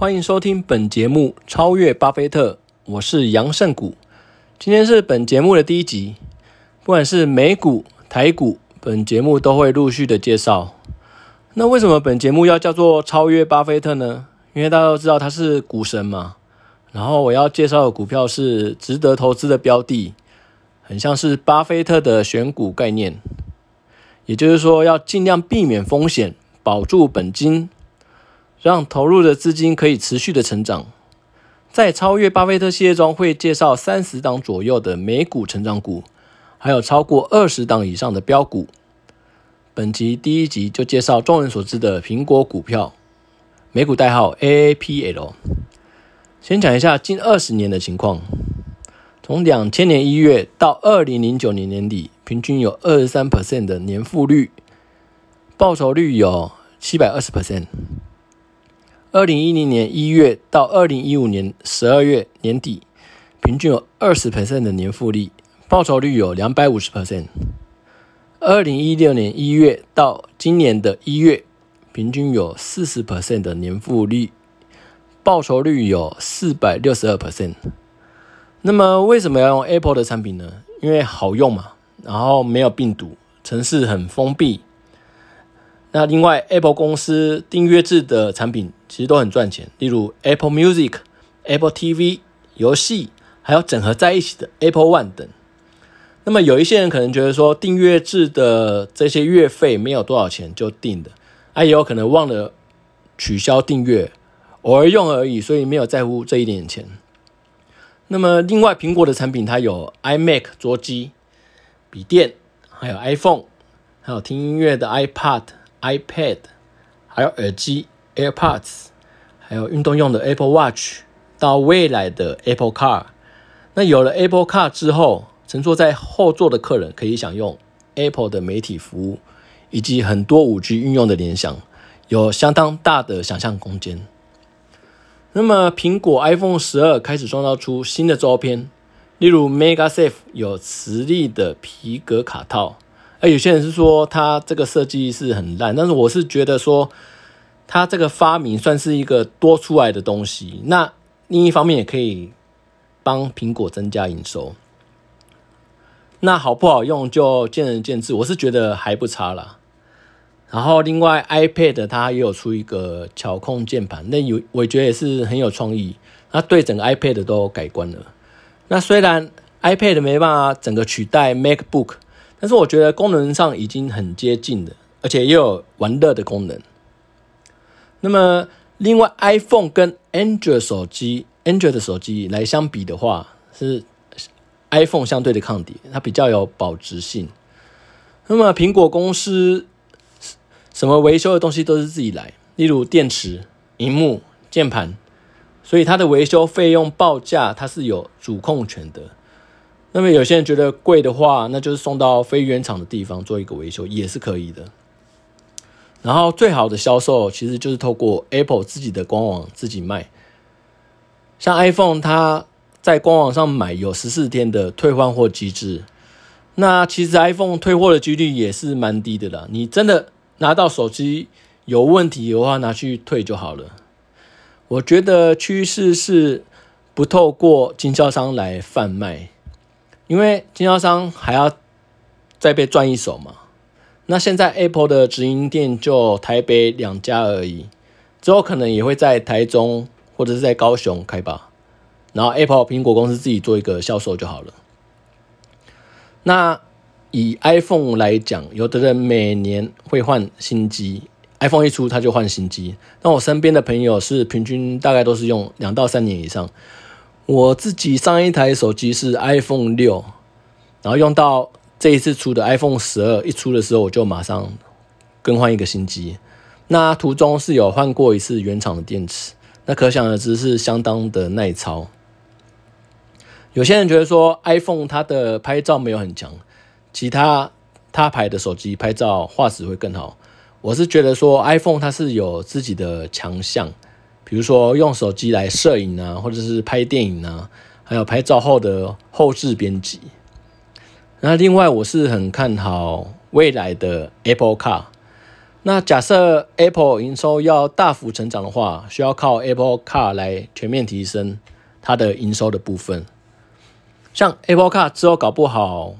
欢迎收听本节目《超越巴菲特》，我是杨胜股。今天是本节目的第一集，不管是美股、台股，本节目都会陆续的介绍。那为什么本节目要叫做《超越巴菲特》呢？因为大家都知道他是股神嘛。然后我要介绍的股票是值得投资的标的，很像是巴菲特的选股概念。也就是说，要尽量避免风险，保住本金。让投入的资金可以持续的成长。在超越巴菲特系列中，会介绍三十档左右的美股成长股，还有超过二十档以上的标股。本集第一集就介绍众人所知的苹果股票，美股代号 AAPL。先讲一下近二十年的情况，从两千年一月到二零零九年年底，平均有二十三 percent 的年复率，报酬率有七百二十 percent。二零一零年一月到二零一五年十二月年底，平均有二十 percent 的年复利，报酬率有两百五十 percent。二零一六年一月到今年的一月，平均有四十 percent 的年复利，报酬率有四百六十二 percent。那么为什么要用 Apple 的产品呢？因为好用嘛，然后没有病毒，城市很封闭。那另外，Apple 公司订阅制的产品其实都很赚钱，例如 Apple Music、Apple TV、游戏，还有整合在一起的 Apple One 等。那么有一些人可能觉得说，订阅制的这些月费没有多少钱就订的，啊，也有可能忘了取消订阅，偶尔用而已，所以没有在乎这一点钱。那么另外，苹果的产品它有 iMac 桌机、笔电，还有 iPhone，还有听音乐的 iPad。iPad，还有耳机 AirPods，还有运动用的 Apple Watch，到未来的 Apple Car。那有了 Apple Car 之后，乘坐在后座的客人可以享用 Apple 的媒体服务，以及很多五 G 运用的联想，有相当大的想象空间。那么，苹果 iPhone 十二开始创造出新的照片，例如 MagSafe 有磁力的皮革卡套。而有些人是说它这个设计是很烂，但是我是觉得说它这个发明算是一个多出来的东西。那另一方面也可以帮苹果增加营收。那好不好用就见仁见智，我是觉得还不差啦。然后另外 iPad 它也有出一个巧控键盘，那有我觉得也是很有创意。那对整个 iPad 都改观了。那虽然 iPad 没办法整个取代 MacBook。但是我觉得功能上已经很接近了，而且又有玩乐的功能。那么，另外 iPhone 跟 Android 手机、Android 的手机来相比的话，是 iPhone 相对的抗跌，它比较有保值性。那么，苹果公司什么维修的东西都是自己来，例如电池、荧幕、键盘，所以它的维修费用报价它是有主控权的。那么有些人觉得贵的话，那就是送到非原厂的地方做一个维修也是可以的。然后最好的销售其实就是透过 Apple 自己的官网自己卖。像 iPhone，它在官网上买有十四天的退换货机制。那其实 iPhone 退货的几率也是蛮低的啦。你真的拿到手机有问题的话，拿去退就好了。我觉得趋势是不透过经销商来贩卖。因为经销商还要再被赚一手嘛，那现在 Apple 的直营店就台北两家而已，之后可能也会在台中或者是在高雄开吧，然后 Apple 苹果公司自己做一个销售就好了。那以 iPhone 来讲，有的人每年会换新机，iPhone 一出他就换新机，那我身边的朋友是平均大概都是用两到三年以上。我自己上一台手机是 iPhone 六，然后用到这一次出的 iPhone 十二一出的时候，我就马上更换一个新机。那途中是有换过一次原厂的电池，那可想而知是相当的耐操。有些人觉得说 iPhone 它的拍照没有很强，其他他牌的手机拍照画质会更好。我是觉得说 iPhone 它是有自己的强项。比如说用手机来摄影啊，或者是拍电影啊，还有拍照后的后置编辑。那另外我是很看好未来的 Apple Car。那假设 Apple 营收要大幅成长的话，需要靠 Apple Car 来全面提升它的营收的部分。像 Apple Car 之后搞不好，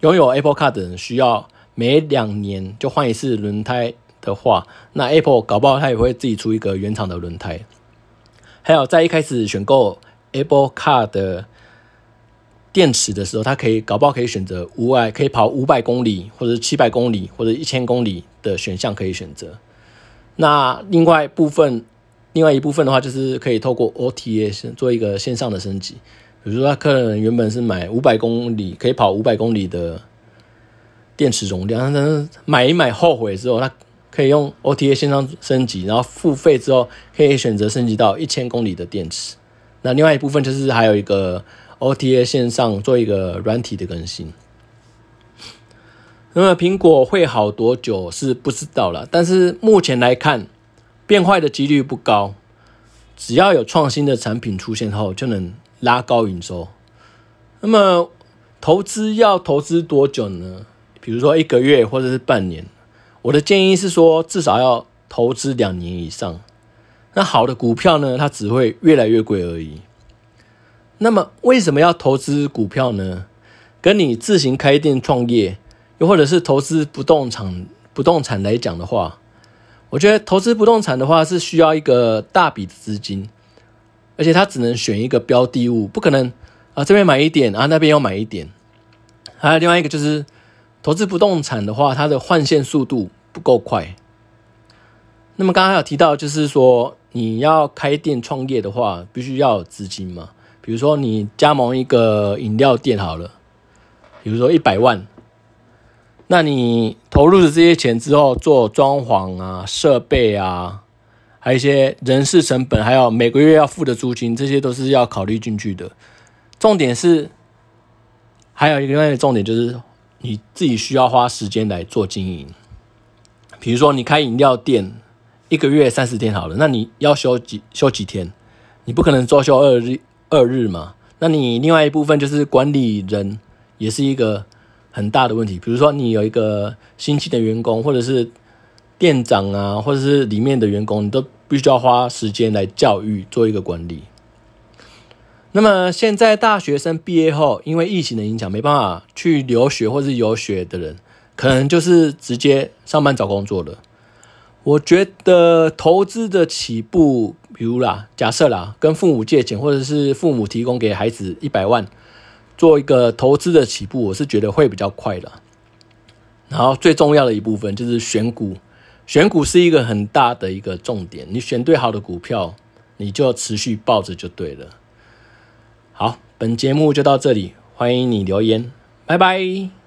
拥有 Apple Car 的人需要每两年就换一次轮胎的话，那 Apple 搞不好它也会自己出一个原厂的轮胎。还有在一开始选购 Apple Car 的电池的时候，它可以搞不好可以选择五百，可以跑五百公里，或者七百公里，或者一千公里的选项可以选择。那另外部分，另外一部分的话，就是可以透过 OTA 做一个线上的升级。比如说，他客人原本是买五百公里可以跑五百公里的电池容量，但是买一买后悔之后，他可以用 OTA 线上升级，然后付费之后可以选择升级到一千公里的电池。那另外一部分就是还有一个 OTA 线上做一个软体的更新。那么苹果会好多久是不知道了，但是目前来看变坏的几率不高，只要有创新的产品出现后就能。拉高营收，那么投资要投资多久呢？比如说一个月或者是半年，我的建议是说至少要投资两年以上。那好的股票呢，它只会越来越贵而已。那么为什么要投资股票呢？跟你自行开店创业，又或者是投资不动产不动产来讲的话，我觉得投资不动产的话是需要一个大笔的资金。而且它只能选一个标的物，不可能啊这边买一点啊那边要买一点。还有另外一个就是投资不动产的话，它的换线速度不够快。那么刚刚有提到，就是说你要开店创业的话，必须要资金嘛。比如说你加盟一个饮料店好了，比如说一百万，那你投入的这些钱之后，做装潢啊、设备啊。还有一些人事成本，还有每个月要付的租金，这些都是要考虑进去的。重点是，还有一个另外的重点就是你自己需要花时间来做经营。比如说，你开饮料店，一个月三十天好了，那你要休几休几天？你不可能周休二日二日嘛？那你另外一部分就是管理人，也是一个很大的问题。比如说，你有一个新进的员工，或者是。店长啊，或者是里面的员工，你都必须要花时间来教育，做一个管理。那么现在大学生毕业后，因为疫情的影响，没办法去留学或是游学的人，可能就是直接上班找工作了。我觉得投资的起步，比如啦，假设啦，跟父母借钱，或者是父母提供给孩子一百万，做一个投资的起步，我是觉得会比较快的。然后最重要的一部分就是选股。选股是一个很大的一个重点，你选对好的股票，你就持续抱着就对了。好，本节目就到这里，欢迎你留言，拜拜。